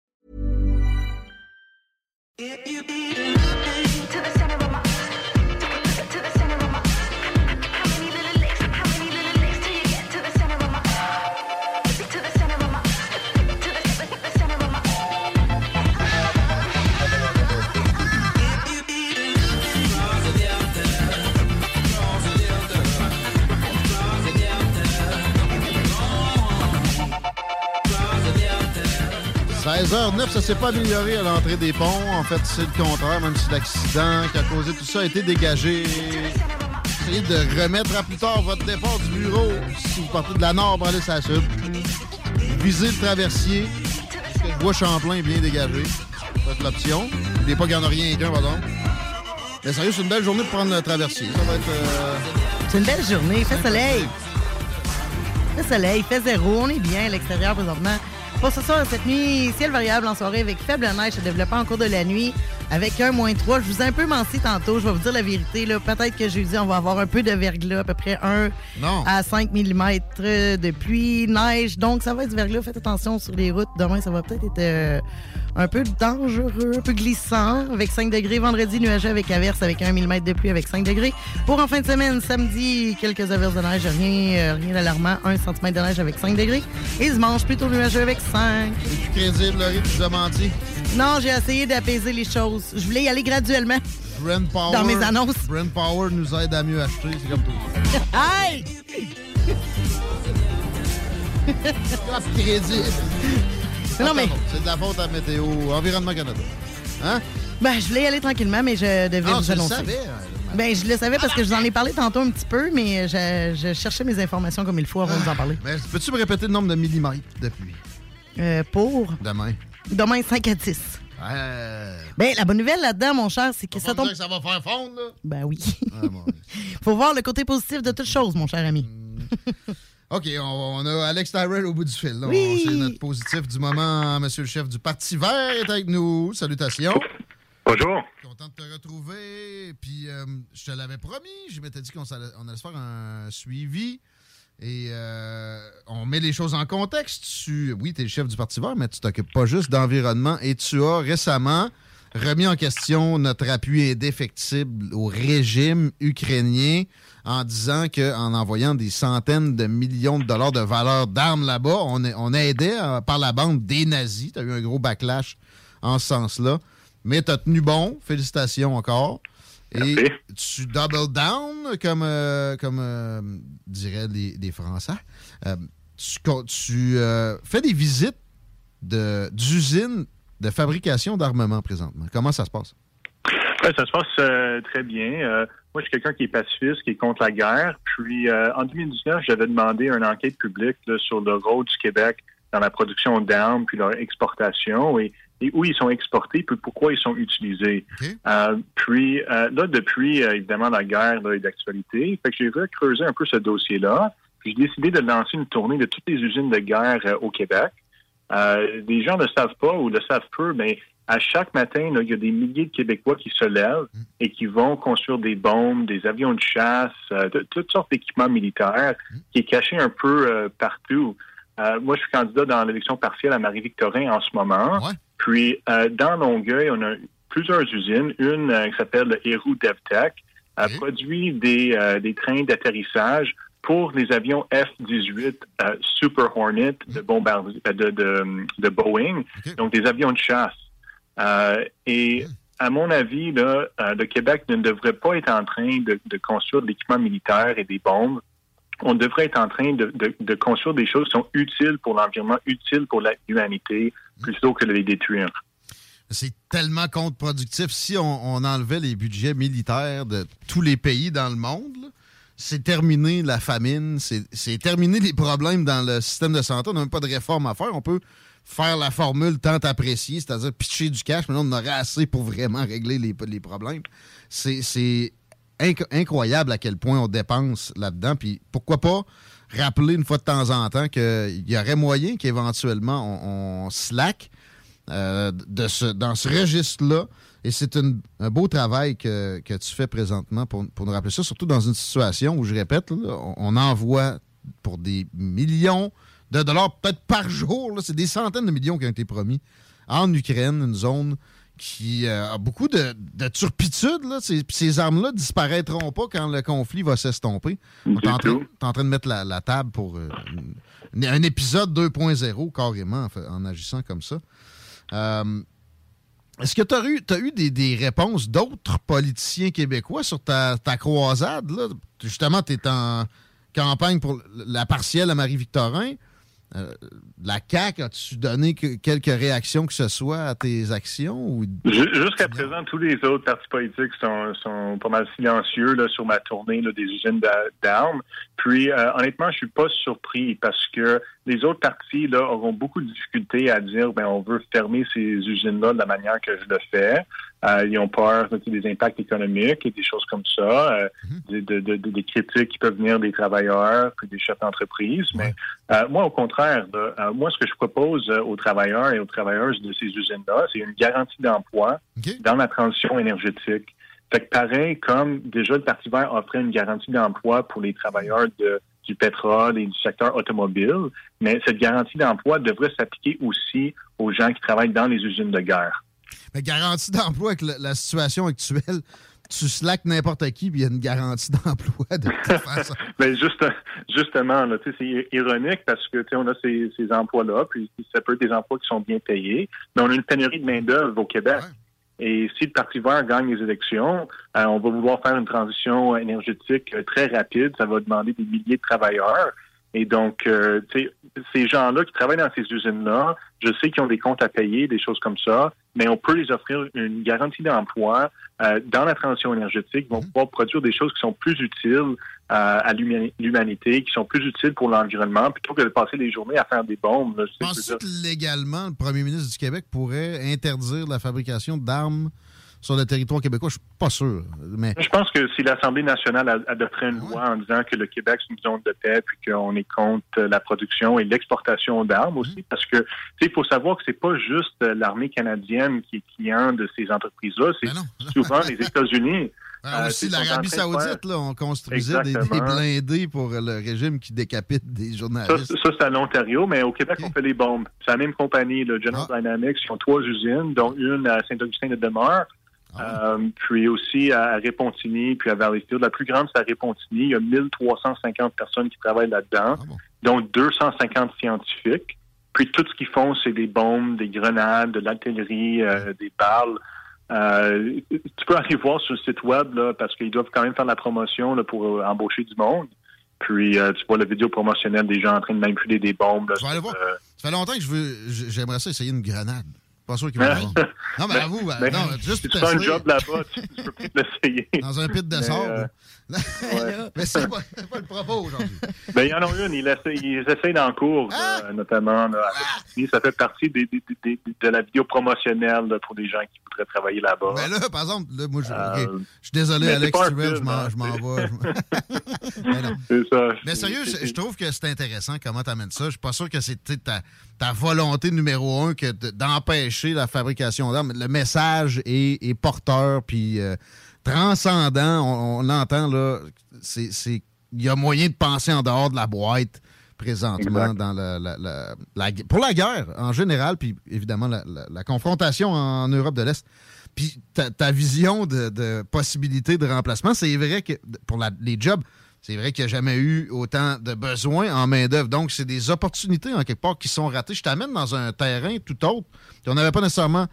« if you be 16h09, ça s'est pas amélioré à l'entrée des ponts. En fait, c'est le contraire, même si l'accident qui a causé tout ça a été dégagé. Essayez de remettre à plus tard votre départ du bureau si vous partez de la nord pour aller sur la sud. Visez le traversier. Le bois Champlain est bien dégagé. C'est l'option. N'oubliez pas qu'il n'y en a rien qu'un, pardon. Mais sérieux, c'est une belle journée pour prendre le traversier. Ça va être. euh, C'est une belle journée, il fait soleil. Il fait soleil, il fait zéro, on est bien à l'extérieur présentement. Pour ce soir, cette nuit, ciel variable en soirée avec faible neige se développant en cours de la nuit avec un moins 3. Je vous ai un peu menti tantôt, je vais vous dire la vérité. là. Peut-être que jeudi, on va avoir un peu de verglas, à peu près 1 Non. à 5 mm de pluie, neige. Donc, ça va être du verglas. Faites attention sur les routes. Demain, ça va peut-être être euh, un peu dangereux, un peu glissant. Avec 5 degrés. Vendredi, nuageux avec averse avec 1 mm de pluie avec 5 degrés. Pour en fin de semaine, samedi, quelques averses de neige. Rien, euh, rien d'alarmant. 1 cm de neige avec 5 degrés. Et dimanche, plutôt nuageux avec 5. C'est crédible, Laurie, tu as menti. Non, j'ai essayé d'apaiser les choses. Je voulais y aller graduellement. Brand Power. Dans mes annonces. Brand Power nous aide à mieux acheter. C'est comme tout. Hey! Ah. Non, mais- C'est de la faute à Météo Environnement Canada. Hein? Ben, je voulais y aller tranquillement, mais je devais Ah, vous tu le annoncer. savais. Ben, je le savais parce que je vous en ai parlé tantôt un petit peu, mais je, je cherchais mes informations comme il faut avant de vous en parler. Mais peux-tu me répéter le nombre de millimètres de pluie? Euh, pour? Demain? Demain 5 à 10. Euh, Ben, la bonne nouvelle là-dedans, mon cher, c'est que ça tombe. que ça va faire fondre, là? Ben oui. Ah, bon. Faut voir le côté positif de toute chose, mon cher ami. OK, on, on a Alex Tyrell au bout du fil. Oui. C'est notre positif du moment. Monsieur le chef du Parti vert est avec nous. Salutations. Bonjour. Content de te retrouver. Puis, euh, je te l'avais promis. Je m'étais dit qu'on on allait se faire un suivi. Et euh, on met les choses en contexte. Tu, oui, tu es le chef du Parti vert, mais tu t'occupes pas juste d'environnement. Et tu as récemment remis en question notre appui indéfectible au régime ukrainien en disant qu'en envoyant des centaines de millions de dollars de valeur d'armes là-bas, on, on aidait euh, par la bande des nazis. Tu as eu un gros backlash en ce sens-là. Mais tu as tenu bon. Félicitations encore. Et tu double down, comme, euh, comme euh, diraient les, les Français. Euh, tu fais des visites de- d'usines de, fabrication d'armement présentement. Comment ça se passe? Ouais, ça se passe très bien. Moi, je suis quelqu'un qui est pacifiste, qui est contre la guerre. Puis, en 2019, j'avais demandé une enquête publique là, sur le rôle du Québec dans la production d'armes, puis leur exportation, et, et où ils sont exportés, puis pourquoi ils sont utilisés. Euh, puis, euh, là, depuis, euh, évidemment, la guerre là, est d'actualité. Fait que j'ai creusé un peu ce dossier-là. Puis, j'ai décidé de lancer une tournée de toutes les usines de guerre au Québec. Des gens ne savent pas ou le savent peu, mais à chaque matin, là, il y a des milliers de Québécois qui se lèvent et qui vont construire des bombes, des avions de chasse, de- toutes sortes d'équipements militaires qui est caché un peu partout. Euh, moi, je suis candidat dans l'élection partielle à Marie-Victorin en ce moment. Puis, euh, dans Longueuil, on a plusieurs usines. Une euh, qui s'appelle le Héroux DevTech a produit des, euh, des trains d'atterrissage pour les avions F-18 euh, Super Hornet de, bombardier, euh, de, de, de, Boeing, donc des avions de chasse. Euh, et à mon avis, là, le Québec ne devrait pas être en train de, de construire de l'équipement militaire et des bombes. On devrait être en train de, construire des choses qui sont utiles pour l'environnement, utiles pour l'humanité, plutôt que de les détruire. C'est tellement contre-productif. Si on, enlevait les budgets militaires de tous les pays dans le monde, c'est terminé la famine, c'est terminé les problèmes dans le système de santé. On n'a même pas de réforme à faire. On peut faire la formule tant appréciée, c'est-à-dire pitcher du cash, mais là, on aurait assez pour vraiment régler les, les problèmes. C'est incroyable à quel point on dépense là-dedans. Puis pourquoi pas rappeler une fois de temps en temps qu'il y aurait moyen qu'éventuellement on, slack euh, dans ce registre-là et c'est un beau travail que, tu fais présentement pour, nous rappeler ça, surtout dans une situation où, je répète, on, envoie pour des millions de dollars, peut-être par jour, c'est des centaines de millions qui ont été promis en Ukraine, une zone qui euh, a beaucoup de, turpitude. Ces, armes-là disparaîtront pas quand le conflit va s'estomper. Tu es, en train de mettre la, table pour euh, un épisode 2.0 carrément en, agissant comme ça. Euh, est-ce que tu as eu, as eu des, réponses d'autres politiciens québécois sur ta, croisade? Justement, tu es en campagne pour la partielle à Marie-Victorin. Euh, la CAQ, as-tu donné quelques réactions que ce soit à tes actions? Jusqu'à présent, tous les autres partis politiques sont, pas mal silencieux là, sur ma tournée des usines d'armes. Puis, euh, honnêtement, je suis pas surpris parce que les autres partis là, auront beaucoup de difficultés à dire ben on veut fermer ces usines-là de la manière que je le fais. Euh, ils ont peur des impacts économiques et des choses comme ça, euh, mhm. des critiques qui peuvent venir des travailleurs puis des chefs d'entreprise. Mais euh, moi, au contraire, moi, ce que je propose aux travailleurs et aux travailleuses de ces usines-là, c'est une garantie d'emploi dans la transition énergétique. Fait que pareil, comme déjà le Parti vert offrait une garantie d'emploi pour les travailleurs du pétrole et du secteur automobile, mais cette garantie d'emploi devrait s'appliquer aussi aux gens qui travaillent dans les usines de guerre. Mais garantie d'emploi avec la, situation actuelle, tu slack n'importe qui, puis il y a une garantie d'emploi de toute façon. Mais juste, justement, c'est ironique parce que on a ces, ces emplois-là, puis ça peut être des emplois qui sont bien payés, mais on a une pénurie de main-d'œuvre au Québec. Et si le Parti vert gagne les élections, euh, on va vouloir faire une transition énergétique euh, très rapide. Ça va demander des milliers de travailleurs. Et donc, euh, ces gens-là qui travaillent dans ces usines-là, je sais qu'ils ont des comptes à payer, des choses comme ça, mais on peut les offrir une garantie d'emploi euh, dans la transition énergétique. Ils vont mhm. pouvoir produire des choses qui sont plus utiles euh, à l'humanité, qui sont plus utiles pour l'environnement, plutôt que de passer des journées à faire des bombes. Penses-tu que légalement, le premier ministre du Québec pourrait interdire la fabrication d'armes sur le territoire québécois? Je suis pas sûr. Mais... Je pense que si l'Assemblée nationale adopterait une loi en disant que le Québec, c'est une zone de paix, puis qu'on est contre la production et l'exportation d'armes aussi, mm-hmm. parce que il faut savoir que c'est pas juste l'armée canadienne qui est client de ces entreprises-là, c'est ben souvent les États-Unis. Ah, aussi l'Arabie Saoudite, là, on construisait des, blindés pour le régime qui décapite des journalistes. Ça, c'est à l'Ontario, mais au Québec, on fait les bombes. C'est la même compagnie, le General ah. Dynamics, qui ont trois usines, dont une à Saint-Augustin-de-Demeure. Ah euh, puis aussi à Répontigny, puis à Valleyfield. La plus grande, c'est à Répontigny. Il y a 1350 personnes qui travaillent là-dedans, ah dont 250 scientifiques. Puis tout ce qu'ils font, c'est des bombes, des grenades, de l'artillerie, euh, des balles. Euh, tu peux aller voir sur le site web là, parce qu'ils doivent quand même faire la promotion là, pour embaucher du monde. Puis tu vois la vidéo promotionnelle des gens en train de manipuler des bombes. Là, tu vas aller voir. Ça fait longtemps que je veux, j'aimerais ça essayer une grenade. Pas sûr qu'il va Non, mais avoue, ben, non, juste si tu fais un job là-bas, tu, peux plus l'essayer. Dans un pit de sable. Mais c'est pas, pas, le propos aujourd'hui. Ben, il y en a une, ils essayent, ils dans le cours, ah! euh, notamment. Là, ah! Ça fait partie des, des, des, de la vidéo promotionnelle là, pour des gens qui voudraient travailler là-bas. Mais là, par exemple, là, moi, je, euh, je suis désolé, Alex Truel, je m'en hein. vais. C'est ça. Mais sérieux, je, je trouve que c'est intéressant comment tu amènes ça. Je suis pas sûr que c'est ta ta volonté numéro un que d'empêcher la fabrication d'armes. Le message est, porteur, puis euh, transcendant. On, l'entend, là. C'est, il y a moyen de penser en dehors de la boîte présentement dans la, pour la guerre en général, puis évidemment la, confrontation en Europe de l'Est. Puis ta, vision de, possibilité de remplacement, c'est vrai que pour les jobs c'est vrai qu'il n'y a jamais eu autant de besoins en main-d'œuvre. Donc, c'est des opportunités, en quelque part, qui sont ratées. Je t'amène dans un terrain tout autre qu'on n'avait pas nécessairement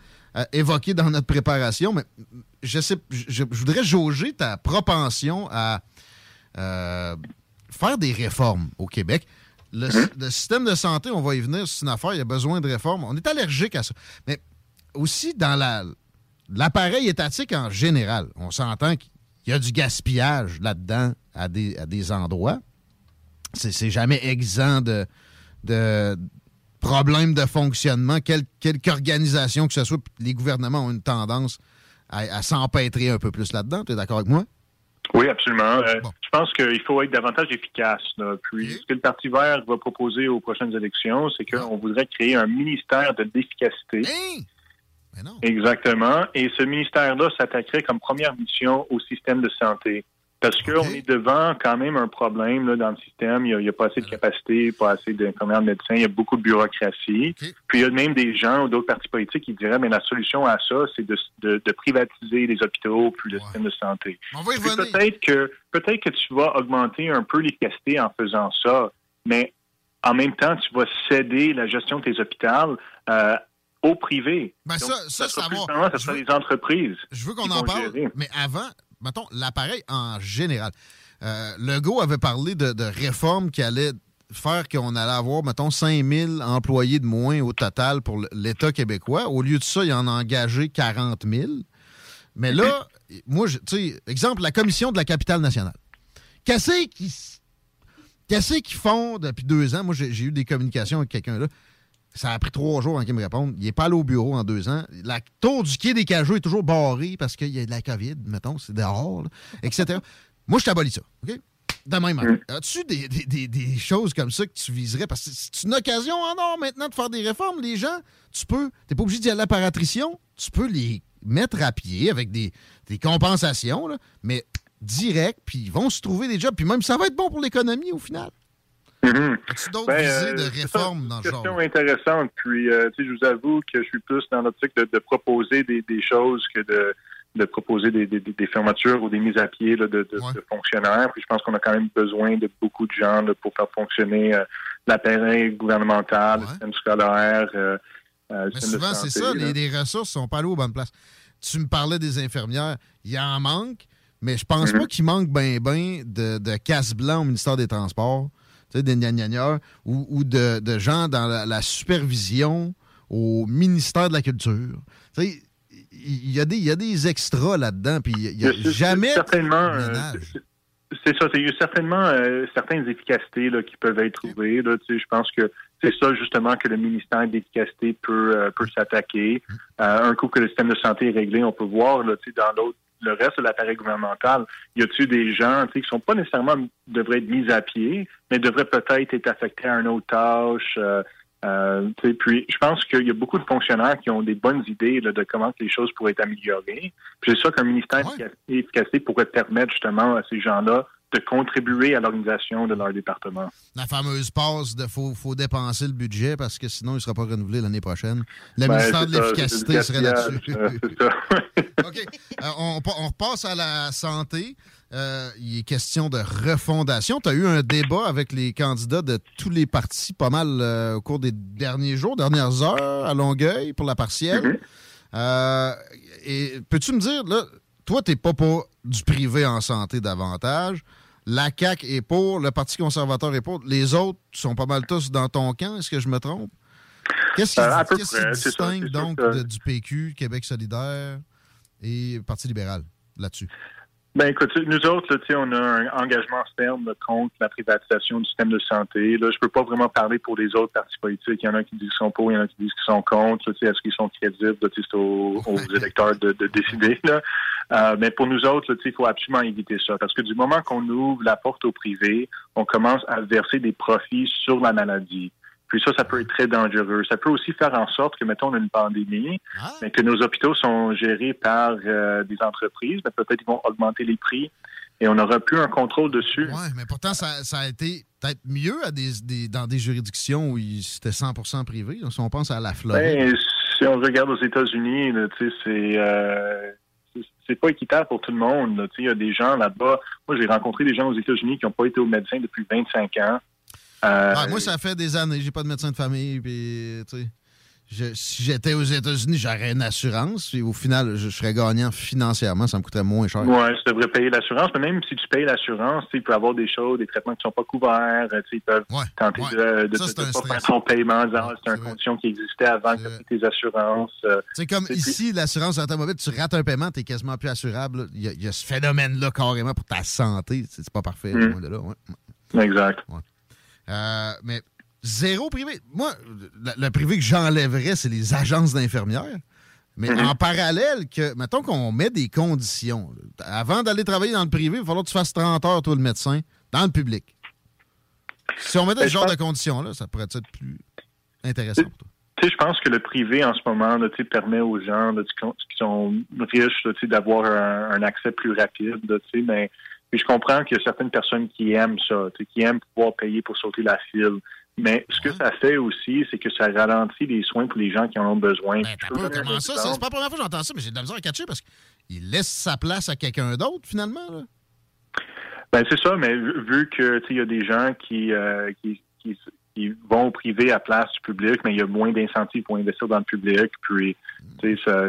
évoqué dans notre préparation, mais je, sais, je, voudrais jauger ta propension à euh, faire des réformes au Québec. Le, système de santé, on va y venir, c'est une affaire, il y a besoin de réformes. On est allergique à ça. Mais aussi dans la, l'appareil étatique en général, on s'entend qu'il y a du gaspillage là-dedans à des, à des endroits. C'est jamais exempt de, de problèmes de fonctionnement, quelque organisation que ce soit. Les gouvernements ont une tendance à, s'empêtrer un peu plus là-dedans. Tu es d'accord avec moi? Oui, absolument. Euh, je pense qu'il faut être davantage efficace. Puis, ce que le Parti vert va proposer aux prochaines élections, c'est qu'on ah. voudrait créer un ministère de l'efficacité. Hein? Exactement. Et ce ministère-là s'attaquerait comme première mission au système de santé. Parce qu'on est devant quand même un problème là, dans le système. Il n'y a, pas assez de capacité, pas assez de de médecins, il y a beaucoup de bureaucratie. Puis il y a même des gens ou d'autres partis politiques qui diraient mais la solution à ça, c'est de, de, privatiser les hôpitaux puis le système de santé. Peut-être que peut-être que tu vas augmenter un peu l'efficacité en faisant ça, mais en même temps, tu vas céder la gestion de tes hôpitaux euh, au privé. Ben ça, ça, ça, ça, ça sera les entreprises. Je veux qu'on en parle, mais avant, mettons, l'appareil en général. Euh, Legault avait parlé de, réformes qui allaient faire qu'on allait avoir, mettons, 5000 employés de moins au total pour l'État québécois. Au lieu de ça, il en a engagé 40 000. Mais là, moi, tu sais, exemple, la commission de la capitale nationale. Qu'est-ce qu'ils font depuis deux ans? Moi, j'ai eu des communications avec quelqu'un là. Ça a pris trois jours avant qu'il me réponde. Il n'est pas allé au bureau en deux ans. La tour du quai des Cajots est toujours barrée parce qu'il y a de la COVID, mettons, c'est dehors, etc. Moi, je t'abolis ça, OK? De même mm. As-tu des, choses comme ça que tu viserais? Parce que c'est une occasion en or maintenant de faire des réformes. Les gens, tu peux, t'es pas obligé d'y aller par attrition, tu peux les mettre à pied avec des, compensations, mais direct, puis ils vont se trouver des jobs. Puis même, ça va être bon pour l'économie au final. Mm As-tu d'autres ben, visées de euh, réforme dans ce genre? C'est une question intéressante. Puis, euh, je vous avoue que je suis plus dans l'optique de, de, proposer des, des, choses que de, de proposer des, des, des, fermetures ou des mises à pied là, de, de, fonctionnaires. Puis, je pense qu'on a quand même besoin de beaucoup de gens là, pour faire fonctionner euh, l'appareil gouvernemental, le système scolaire. Euh, Mais souvent, c'est ça. Les, les, ressources sont pas allées aux bonnes places. Tu me parlais des infirmières. Il y en manque, mais je pense mm-hmm. pas qu'il manque ben ben de, de casse blanc au ministère des Transports des gnagnagnas, ou, ou de, de, gens dans la, supervision au ministère de la Culture. Il y, a y a des extras là-dedans, puis il n'y a, jamais. Certainement. Euh, c'est ça, il y a certainement euh, certaines efficacités là, qui peuvent être trouvées. Là, je pense que c'est ça justement que le ministère d'Efficacité peut, euh, peut s'attaquer. Hum. un coup que le système de santé est réglé, on peut voir là, dans l'autre le reste de l'appareil gouvernemental, y a-t-il des gens qui sont pas nécessairement devraient être mis à pied, mais devraient peut-être être affectés à une autre tâche. Euh, euh, puis je pense qu'il y a beaucoup de fonctionnaires qui ont des bonnes idées de comment les choses pourraient être améliorées. Puis c'est ça qu'un ministère d'efficacité pourrait permettre justement à ces gens-là de contribuer à l'organisation de leur département. La fameuse passe de faut, faut dépenser le budget parce que sinon il ne sera pas renouvelé l'année prochaine. Le ben, ministère de l'efficacité serait là-dessus. OK. Euh, on, on, repasse à la santé. Euh, il est question de refondation. Tu as eu un débat avec les candidats de tous les partis pas mal euh, au cours des derniers jours, dernières heures à Longueuil pour la partielle. Mm-hmm. et peux-tu me dire, là, toi, tu n'es pas pour du privé en santé davantage. La CAQ est pour, le Parti conservateur est pour. Les autres sont pas mal tous dans ton camp. Est-ce que je me trompe? Qu'est-ce qui, euh, distingue donc du PQ, Québec solidaire et Parti libéral là-dessus? Ben écoute, nous autres, là, on a un engagement ferme contre la privatisation du système de santé. Là, je peux pas vraiment parler pour les autres partis politiques. Il y en a qui disent qu'ils sont pour, il y en a qui disent qu'ils sont contre. Est-ce qu'ils sont crédibles? C'est aux, électeurs de, décider. Là. Euh, mais pour nous autres, il faut absolument éviter ça. Parce que du moment qu'on ouvre la porte au privé, on commence à verser des profits sur la maladie. Puis ça, ça peut être très dangereux. Ça peut aussi faire en sorte que, mettons, on a une pandémie, ah. mais que nos hôpitaux sont gérés par euh, des entreprises, mais peut-être ils vont augmenter les prix et on n'aura plus un contrôle dessus. Oui, mais pourtant, ça, a été peut-être mieux à des, dans des juridictions où c'était 100% privé. Si on pense à la Floride. Ben, si on regarde aux États-Unis, c'est... Euh, c'est pas équitable pour tout le monde. Il y a des gens là-bas. Moi, j'ai rencontré des gens aux États-Unis qui n'ont pas été au médecin depuis 25 ans. Euh, moi, ça fait des années. J'ai pas de médecin de famille. Puis, si j'étais aux États-Unis, j'aurais une assurance. Et au final, je, serais gagnant financièrement. Ça me coûterait moins cher. Oui, tu devrais payer l'assurance. Mais même si tu payes l'assurance, il peut y avoir des choses, des traitements qui ne sont pas couverts. Ils peuvent tenter de ne pas faire son paiement c'est une condition qui existait avant que tu tes assurances. Euh, c'est comme ici, l'assurance automobile, tu rates un paiement, tu es quasiment plus assurable. Il y, a ce phénomène-là carrément pour ta santé. C'est pas parfait. Hmm. De là. Exact. Euh, mais zéro privé. Moi, le, privé que j'enlèverais, c'est les agences d'infirmières. Mais mhm. en parallèle, que, mettons qu'on met des conditions. Avant d'aller travailler dans le privé, il va falloir que tu fasses 30 heures, toi, le médecin, dans le public. Si on mettait ce genre de conditions-là, ça pourrait être plus intéressant pour toi? Tu sais, je pense que le privé, en ce moment, là, permet aux gens qui sont riches d'avoir un, accès plus rapide. mais je comprends qu'il y a certaines personnes qui aiment ça, qui aiment pouvoir payer pour sauter la file. Mais ce que ça fait aussi, c'est que ça ralentit les soins pour les gens qui en ont besoin. Ben, comment ça? C'est pas la première fois que j'entends ça, mais j'ai de la misère à catcher parce qu'il laisse sa place à quelqu'un d'autre, finalement. Là. Ben, c'est ça, mais vu que il y a des gens qui, euh, qui, qui, vont au privé à place du public, mais il y a moins d'incentives pour investir dans le public. Puis, c'est ça,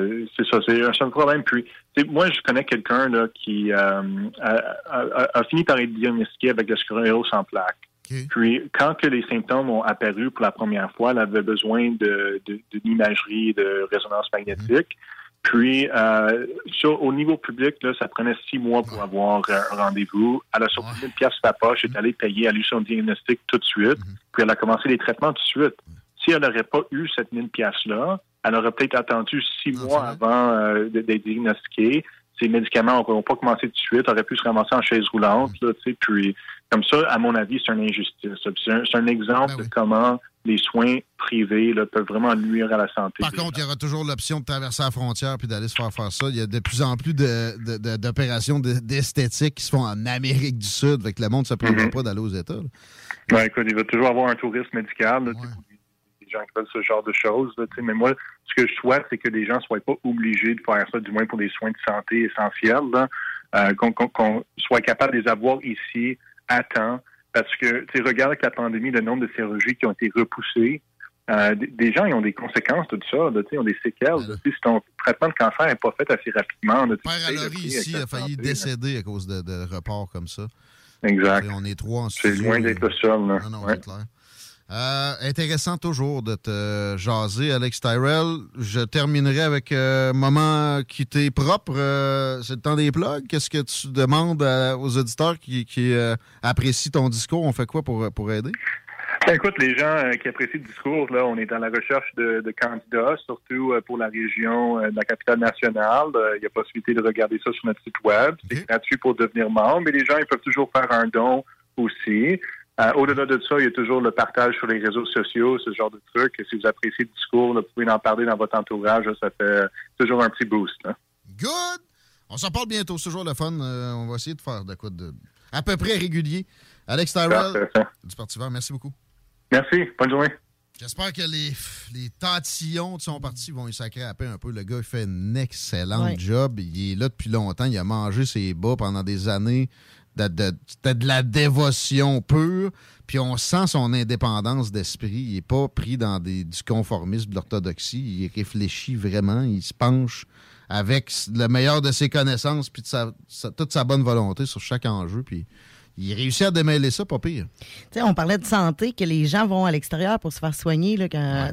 c'est un problème. Puis, moi, je connais quelqu'un qui euh, a, fini par être diagnostiqué avec le sclérose en plaques. Puis, quand que les symptômes ont apparu pour la première fois, elle avait besoin de, de, d'imagerie, de résonance magnétique. Puis, euh, au niveau public, là, ça prenait six mois pour avoir un rendez-vous. Elle a sorti une pièce de sa poche, est allée payer, elle a eu son diagnostic tout de suite, mhm. puis elle a commencé les traitements tout de suite. Si elle n'aurait pas eu cette 1000 pièces-là, elle aurait peut-être attendu six mois avant euh, d'être diagnostiquée ces médicaments n'ont pas commencé tout de suite, auraient pu se ramasser en chaise roulante. Là, puis, comme ça, à mon avis, c'est une injustice. C'est un, exemple ben de comment les soins privés peuvent vraiment nuire à la santé. Par contre, il y aura toujours l'option de traverser la frontière puis d'aller se faire faire ça. Il y a de plus en plus d'opérations d'esthétique qui se font en Amérique du Sud, avec le monde ne se prévoit mm-hmm. pas d'aller aux États. Ben, écoute, il va toujours avoir un tourisme médical. Là, gens qui veulent ce genre de choses. mais moi, ce que je souhaite, c'est que les gens ne soient pas obligés de faire ça, du moins pour des soins de santé essentiels, euh, qu'on soit capable de les avoir ici temps. Parce que, tu regarde avec la pandémie, le nombre de chirurgies qui ont été repoussées. Euh, des gens, ils ont des conséquences de tout ça, ils ont des séquelles. Si ton traitement de cancer n'est pas fait assez rapidement... Père ici a failli décéder à cause de, de reports comme ça. Exact. on est trois en C'est loin d'être le seul. Non, non, clair. Euh, intéressant toujours de te jaser, Alex Tyrell. Je terminerai avec un euh, moment qui t'est propre. Euh, c'est le temps des plugs. Qu'est-ce que tu demandes aux auditeurs qui, apprécient ton discours? On fait quoi pour, pour aider? Ben, écoute, les gens qui apprécient le discours, là, on est dans la recherche de, candidats, surtout pour la région de la capitale nationale. Il y a possibilité de regarder ça sur notre site web. C'est gratuit pour devenir membre, mais les gens ils peuvent toujours faire un don aussi. Euh, au-delà de ça, il y a toujours le partage sur les réseaux sociaux, ce genre de trucs. si vous appréciez le discours, vous pouvez en parler dans votre entourage. ça fait toujours un petit boost. Good! On s'en parle bientôt. C'est toujours le fun. Euh, on va essayer de faire de quoi de à peu près régulier. Alex Tyrell du Parti vert, merci beaucoup. Merci. Bonne journée. J'espère que les, les tantillons de son parti vont y sacrer à Un peu. Le gars il fait un excellent job. Il est là depuis longtemps. Il a mangé ses bas pendant des années de, de, la dévotion pure, puis on sent son indépendance d'esprit. Il n'est pas pris dans des, du conformisme, de l'orthodoxie. Il réfléchit vraiment, il se penche avec le meilleur de ses connaissances, puis de toute sa bonne volonté sur chaque enjeu, puis il réussit à démêler ça, pas pire. on parlait de santé, que les gens vont à l'extérieur pour se faire soigner. Là, quand,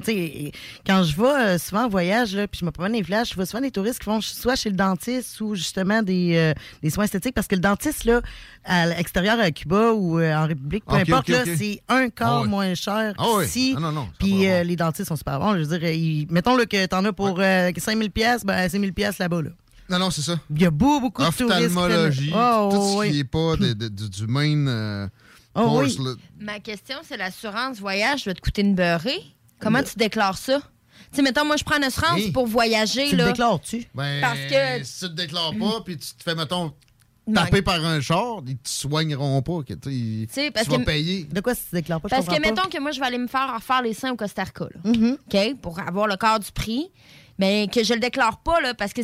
quand je vais euh, souvent en voyage, là, puis je me promène les flashs, je vois souvent des touristes qui vont soit chez le dentiste ou justement des, euh, des soins esthétiques, parce que le dentiste, là, à l'extérieur à Cuba ou euh, en République, peu importe, c'est un quart ah moins cher ici. Ah non, non, puis les dentistes sont super bons. Je veux dire, mettons que tu en as pour 5000 pièces, ben 5000 pièces là-bas. Là. Non, non, c'est ça. Il y a beaucoup, beaucoup de touristes. Ophtalmologie, oh, tout ce qui n'est pas du main euh, oh, Oui. Ma question, c'est l'assurance voyage va te coûter une beurrée. Comment tu déclares ça? Tu sais, mettons, moi, je prends une assurance pour voyager. Tu le déclares-tu? Ben, Parce que... si tu ne te déclares pas, puis tu te fais, mettons, taper par un char, ils te soigneront pas. Que, tu vas payer. De quoi si tu déclares pas? Parce que, mettons que moi, je vais aller me faire refaire les seins au Costa Rica. Mm-hmm. OK? Pour avoir le quart du prix. Mais que je le déclare pas, là, parce que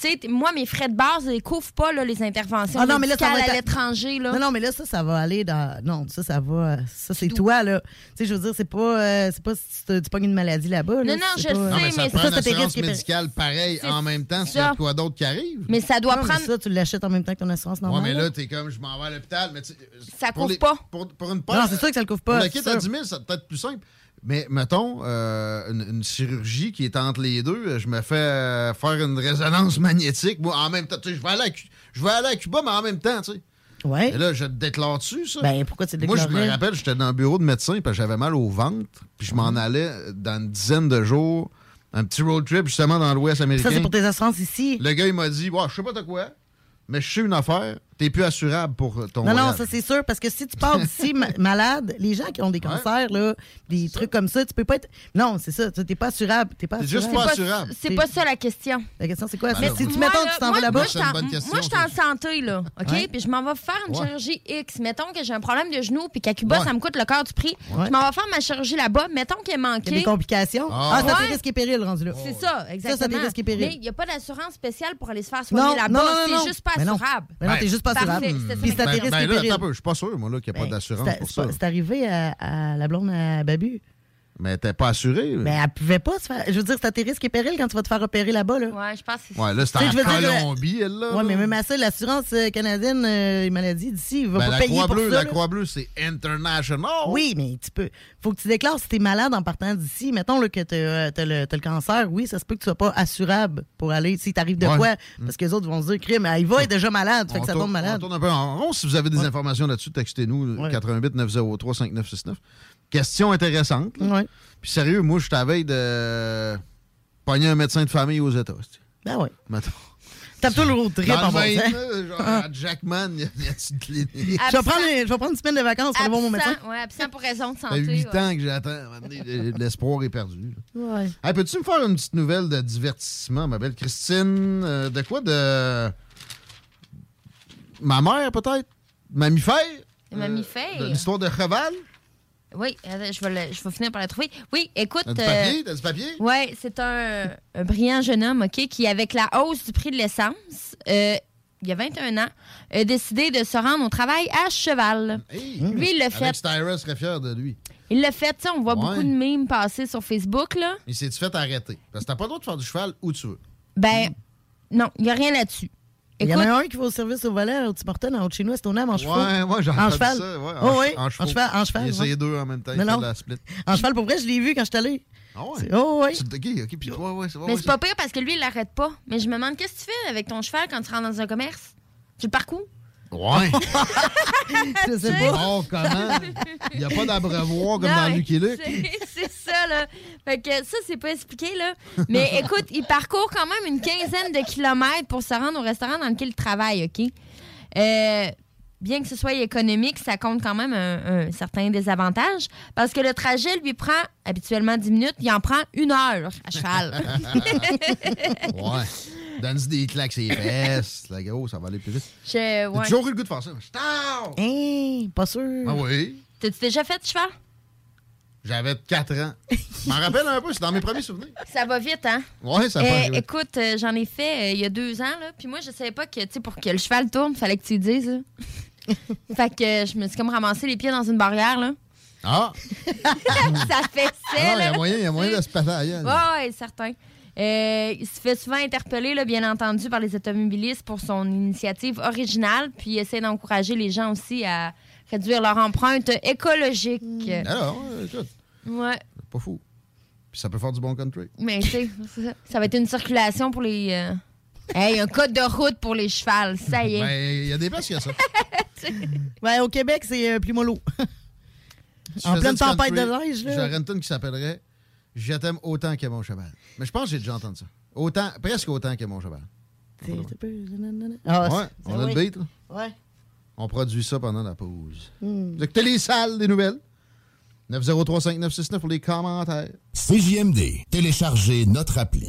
tu sais, moi, mes frais de base, ils couvrent pas là, les interventions ah, non, mais là, ça va à l'étranger. Non, non, mais là, ça, ça va aller dans. Non, ça, ça va. Ça, c'est toi, là. Tu sais, je veux dire, c'est pas, euh, c'est pas si tu, tu pognes une maladie là-bas. Non, non, je sais, non, mais, ça, prend une assurance médicale pareil en même temps s'il y a quoi d'autre qui arrive. Mais ça doit prendre. ça, tu l'achètes en même temps que ton assurance normale. Ouais, mais là, t'es comme, je m'en vais à l'hôpital. mais Ça couvre pas. Pour, pour une Non, c'est sûr que ça le couvre pas. Pour la kit à 10 000, ça peut être plus simple. Mais mettons, euh, une, chirurgie qui est entre les deux, je me fais euh, faire une résonance magnétique. Moi, en même temps, je vais, aller à, je vais aller à Cuba, mais en même temps, tu sais. Ouais. Et là, je te déclare dessus, ça. Ben, pourquoi tu Moi, je me rappelle, j'étais dans un bureau de médecin, puis j'avais mal au ventre, puis je m'en mhm. allais dans une dizaine de jours, un petit road trip, justement, dans l'Ouest américain. Ça, c'est pour tes assurances ici. Le gars, il m'a dit, ouais, je sais pas de quoi, mais je sais une affaire, t'es plus assurable pour ton Non, voyage. non, ça c'est sûr, parce que si tu pars d'ici malade, les gens qui ont des cancers, là, des trucs comme ça, tu peux pas être. Non, c'est ça, t'es pas assurable. T'es pas juste pas assurable. C'est pas ça la question. La question, c'est quoi? Ben si tu mettons, tu t'en vas là-bas. Moi, je suis en santé, là, OK? Puis je m'en vais faire une chirurgie X. Mettons que j'ai un problème de genou, puis qu'à Cuba, ça me coûte le quart du prix. Je m'en vais faire ma chirurgie là-bas. Mettons qu'il est manqué. Il y a des complications. Ah, ah ça fait risque et péril, rendu là. C'est ça, exactement. Ça, ça risque et péril. Mais il n'y a pas d'assurance spéciale pour aller se faire soigner là-bas. C'est juste pas assurable. Pas assurable. Puis c'est ben, ben là, je suis pas sûr, moi, qu'il n'y a pas ben, d'assurance pour ça. C'est arrivé à, la blonde à Babu. Mais t'es pas assuré. Mais elle pouvait pas se faire. Je veux dire, c'est à tes risques et périls quand tu vas te faire opérer là-bas. Là. Ouais, je pense que c'est Ouais, là, c'est en Colombie, elle, là. Ouais, mais même à ça, l'assurance euh, canadienne, euh, maladie d'ici, il va ben, pas payer Croix pour bleue, ça. La Croix-Bleue, c'est international. Oui, mais tu peux. Faut que tu déclares si t'es malade en partant d'ici. Mettons là, que t'as euh, as le, le, cancer. Oui, ça se peut que tu sois pas assurable pour aller. Si t'arrives de quoi, mm. parce que les autres vont se dire, crime, il va être déjà malade, fait que ça tombe malade. On tourne un peu en rond. Si vous avez des informations là-dessus, textez-nous 88 903 5969. Question intéressante. Oui. Puis sérieux, moi, je t'avais de pogner un médecin de famille aux États. Ben oui. Mettons. Tape-toi le road trip en bon genre, à Jackman, il y a une clinique. Je vais, prendre, je vais prendre une semaine de vacances pour aller voir mon médecin. Oui, absent pour raison de santé. Ça fait 8 ouais. ans que j'attends. L'espoir est perdu. Ouais. Hey, Peux-tu me faire une petite nouvelle de divertissement, ma belle Christine? Euh, de quoi? De. Ma mère, peut-être? Mammifère? Mammifère? Euh, L'histoire de cheval? Oui, je vais, je vais finir par la trouver. Oui, écoute. T'as du papier? T'as du papier? Oui, c'est un, brillant jeune homme, OK, qui, avec la hausse du prix de l'essence, euh, il y a 21 ans, a décidé de se rendre au travail à cheval. lui, il l'a fait. Alex Tyra serait fier de lui. Il l'a fait, on voit beaucoup de mimes passer sur Facebook, là. Il s'est-tu fait arrêter? Parce que t'as pas le droit de faire du cheval où tu veux. Ben, non, il n'y a rien là-dessus. Il y en a un qui va au service au volet au Tim en haut de chez nous, c'est ton âme en cheval. Ouais, moi, j'en En cheval. Ça, ouais, en, oh, oui. en, cheval. En cheval. Il deux en même temps. il la split. En cheval, pour vrai, je l'ai vu quand je suis allé. Ah ouais? Oh, ouais. OK, OK. Puis, ouais, ouais, ouais, Mais c'est pas pire parce que lui, il l'arrête pas. Mais je me demande, qu'est-ce que tu fais avec ton cheval quand tu rentres dans un commerce? Tu le parcours? Ouais. je sais pas. Oh, comment? Il n'y a pas d'abreuvoir comme dans Lucky Luke. C'est ça, là. Fait que ça, c'est pas expliqué, là. Mais écoute, il parcourt quand même une quinzaine de kilomètres pour se rendre au restaurant dans lequel il travaille, OK? Euh, bien que ce soit économique, ça compte quand même un, certain désavantage parce que le trajet lui prend habituellement 10 minutes, il en prend une heure à cheval. ouais. Donne des claques ses fesses. La gros, ça va aller plus vite. J'ai ouais. toujours eu le goût de faire ça. Hé, pas sûr. Ah oui. T'as-tu déjà fait de cheval? J'avais 4 ans. Je m'en rappelle un peu, c'est dans mes premiers souvenirs. Ça va vite, hein? Oui, ça va euh, Écoute, euh, j'en ai fait euh, il y a deux ans, là. Puis moi, je savais pas que, tu sais, pour que le cheval tourne, il fallait que tu le dises, fait que je me suis comme ramassé les pieds dans une barrière, là. Ah! ça fait ça, ah, Il y a moyen, y a moyen de se passer ailleurs. Oui, certain. Il se fait souvent interpeller, là, bien entendu, par les automobilistes pour son initiative originale, puis il essaie d'encourager les gens aussi à réduire leur empreinte écologique. Alors, écoute. Ouais. Pas fou. Puis ça peut faire du bon country. Mais tu sais, ça va être une circulation pour les. Euh... Hey, un code de route pour les chevals, ça y est. Ben, il y a des places qui a ça. ouais, au Québec, c'est euh, plus mollo. en pleine tempête de neige, là. J'aurais une tune qui s'appellerait Je t'aime autant que mon cheval. Mais je pense que j'ai déjà entendu ça. Autant, presque autant que mon cheval. Ah, ouais, on a le beat, là. Ouais. On produit ça pendant la pause. Hmm. Vous écoutez les salles des nouvelles? 9035969 pour les commentaires. CJMD, téléchargez notre appli.